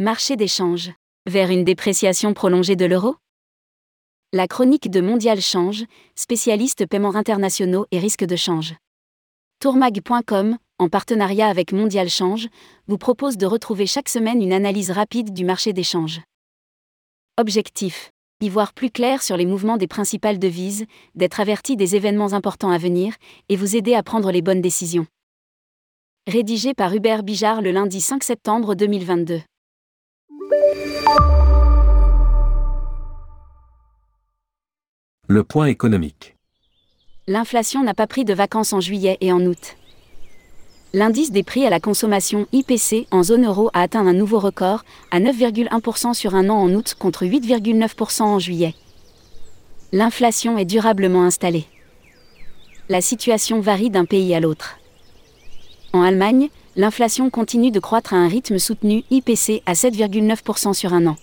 Marché d'échange. Vers une dépréciation prolongée de l'euro La chronique de Mondial Change, spécialiste paiements internationaux et risques de change. Tourmag.com, en partenariat avec Mondial Change, vous propose de retrouver chaque semaine une analyse rapide du marché d'échange. Objectif y voir plus clair sur les mouvements des principales devises, d'être averti des événements importants à venir, et vous aider à prendre les bonnes décisions. Rédigé par Hubert Bijard le lundi 5 septembre 2022. Le point économique. L'inflation n'a pas pris de vacances en juillet et en août. L'indice des prix à la consommation IPC en zone euro a atteint un nouveau record, à 9,1% sur un an en août contre 8,9% en juillet. L'inflation est durablement installée. La situation varie d'un pays à l'autre. En Allemagne, l'inflation continue de croître à un rythme soutenu IPC à 7,9% sur un an.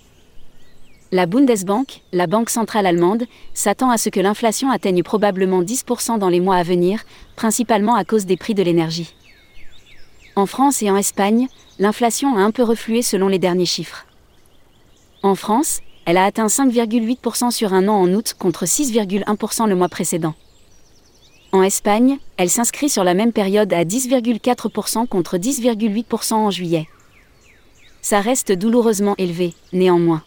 La Bundesbank, la banque centrale allemande, s'attend à ce que l'inflation atteigne probablement 10% dans les mois à venir, principalement à cause des prix de l'énergie. En France et en Espagne, l'inflation a un peu reflué selon les derniers chiffres. En France, elle a atteint 5,8% sur un an en août contre 6,1% le mois précédent. En Espagne, elle s'inscrit sur la même période à 10,4% contre 10,8% en juillet. Ça reste douloureusement élevé, néanmoins.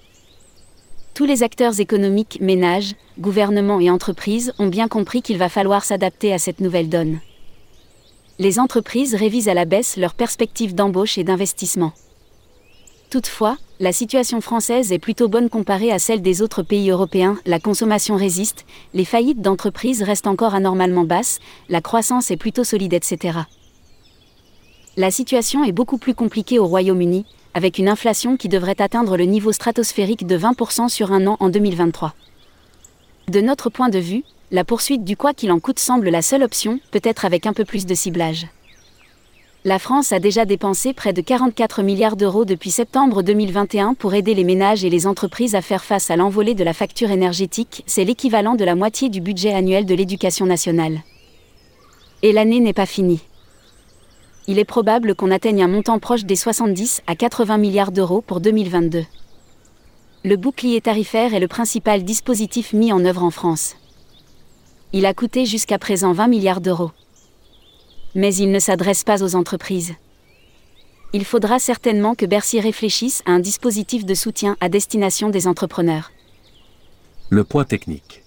Tous les acteurs économiques, ménages, gouvernements et entreprises ont bien compris qu'il va falloir s'adapter à cette nouvelle donne. Les entreprises révisent à la baisse leurs perspectives d'embauche et d'investissement. Toutefois, la situation française est plutôt bonne comparée à celle des autres pays européens, la consommation résiste, les faillites d'entreprises restent encore anormalement basses, la croissance est plutôt solide, etc. La situation est beaucoup plus compliquée au Royaume-Uni, avec une inflation qui devrait atteindre le niveau stratosphérique de 20% sur un an en 2023. De notre point de vue, la poursuite du quoi qu'il en coûte semble la seule option, peut-être avec un peu plus de ciblage la France a déjà dépensé près de 44 milliards d'euros depuis septembre 2021 pour aider les ménages et les entreprises à faire face à l'envolée de la facture énergétique, c'est l'équivalent de la moitié du budget annuel de l'éducation nationale. Et l'année n'est pas finie. Il est probable qu'on atteigne un montant proche des 70 à 80 milliards d'euros pour 2022. Le bouclier tarifaire est le principal dispositif mis en œuvre en France. Il a coûté jusqu'à présent 20 milliards d'euros mais il ne s'adresse pas aux entreprises. Il faudra certainement que Bercy réfléchisse à un dispositif de soutien à destination des entrepreneurs. Le point technique.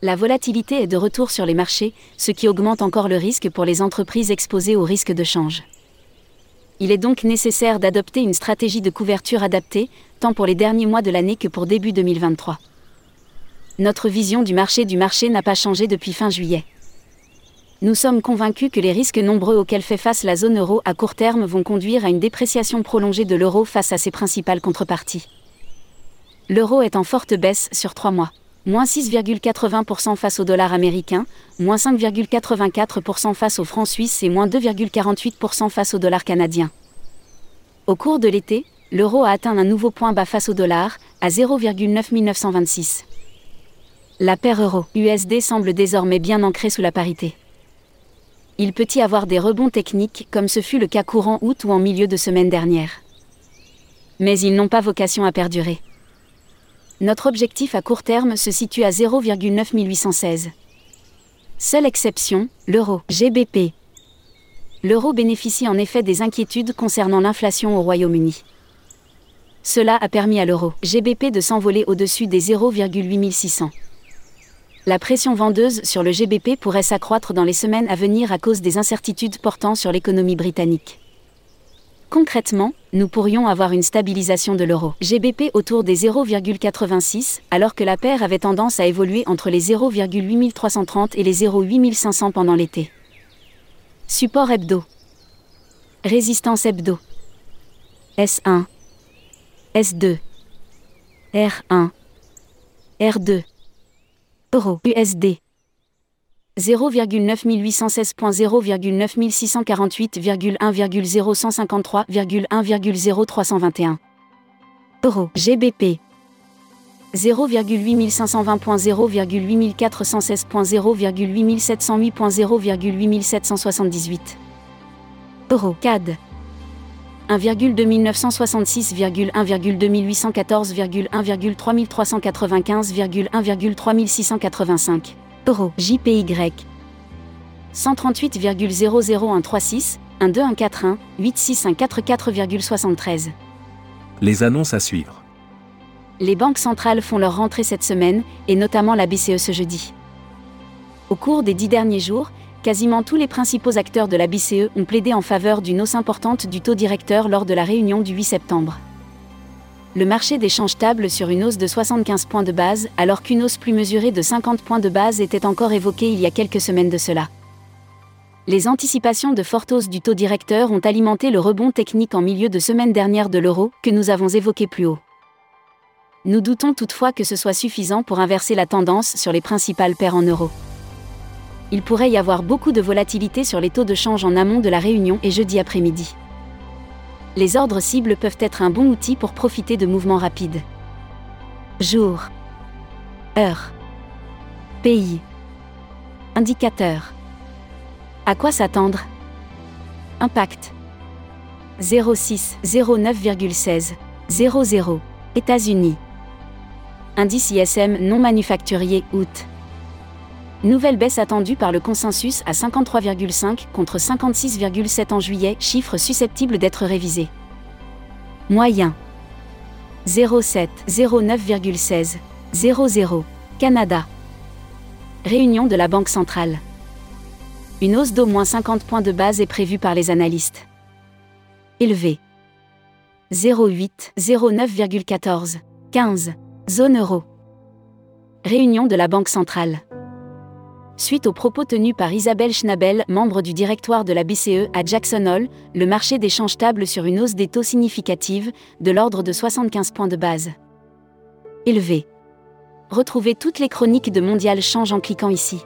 La volatilité est de retour sur les marchés, ce qui augmente encore le risque pour les entreprises exposées au risque de change. Il est donc nécessaire d'adopter une stratégie de couverture adaptée, tant pour les derniers mois de l'année que pour début 2023. Notre vision du marché du marché n'a pas changé depuis fin juillet nous sommes convaincus que les risques nombreux auxquels fait face la zone euro à court terme vont conduire à une dépréciation prolongée de l'euro face à ses principales contreparties. L'euro est en forte baisse sur trois mois. Moins 6,80% face au dollar américain, moins 5,84% face au franc suisse et moins 2,48% face au dollar canadien. Au cours de l'été, l'euro a atteint un nouveau point bas face au dollar, à 0,9926. La paire euro-USD semble désormais bien ancrée sous la parité il peut y avoir des rebonds techniques comme ce fut le cas courant août ou en milieu de semaine dernière. Mais ils n'ont pas vocation à perdurer. Notre objectif à court terme se situe à 0,9816. Seule exception, l'euro, GBP. L'euro bénéficie en effet des inquiétudes concernant l'inflation au Royaume-Uni. Cela a permis à l'euro, GBP de s'envoler au-dessus des 0,8600 la pression vendeuse sur le GBP pourrait s'accroître dans les semaines à venir à cause des incertitudes portant sur l'économie britannique. Concrètement, nous pourrions avoir une stabilisation de l'euro GBP autour des 0,86, alors que la paire avait tendance à évoluer entre les 0,8330 et les 0,8500 pendant l'été. Support hebdo. Résistance hebdo. S1. S2. R1. R2. Euro USD 0,9816.0,9648,1,0153,1,0321 Euro GBP 0,8520.0,8416.0,8708.0,8778 Euro CAD 1,2966,1,2814,1,3395,1,3685 euros. JPY 138,00136, 12141, 86144,73. Les annonces à suivre. Les banques centrales font leur rentrée cette semaine, et notamment la BCE ce jeudi. Au cours des dix derniers jours, quasiment tous les principaux acteurs de la BCE ont plaidé en faveur d'une hausse importante du taux directeur lors de la réunion du 8 septembre. Le marché d'échange table sur une hausse de 75 points de base, alors qu'une hausse plus mesurée de 50 points de base était encore évoquée il y a quelques semaines de cela. Les anticipations de forte hausse du taux directeur ont alimenté le rebond technique en milieu de semaine dernière de l'euro, que nous avons évoqué plus haut. Nous doutons toutefois que ce soit suffisant pour inverser la tendance sur les principales paires en euros il pourrait y avoir beaucoup de volatilité sur les taux de change en amont de la réunion et jeudi après-midi. Les ordres cibles peuvent être un bon outil pour profiter de mouvements rapides. Jour. Heure. Pays. Indicateur. À quoi s'attendre? Impact. 06 09,16 00 États-Unis. Indice ISM non manufacturier août. Nouvelle baisse attendue par le consensus à 53,5 contre 56,7 en juillet, chiffre susceptible d'être révisé. Moyen 07 09,16 00 Canada. Réunion de la Banque centrale. Une hausse d'au moins 50 points de base est prévue par les analystes. Élevé. 08 09,14 15 Zone euro. Réunion de la Banque centrale. Suite aux propos tenus par Isabelle Schnabel, membre du directoire de la BCE à Jackson Hole, le marché d'échange table sur une hausse des taux significative, de l'ordre de 75 points de base. Élevé. Retrouvez toutes les chroniques de Mondial Change en cliquant ici.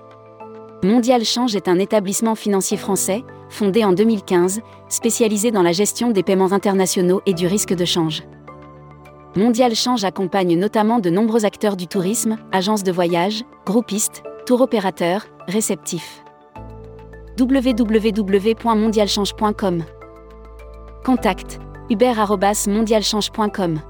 Mondial Change est un établissement financier français, fondé en 2015, spécialisé dans la gestion des paiements internationaux et du risque de change. Mondial Change accompagne notamment de nombreux acteurs du tourisme, agences de voyage, groupistes, tour opérateur, réceptif. www.mondialchange.com Contact mondialchange.com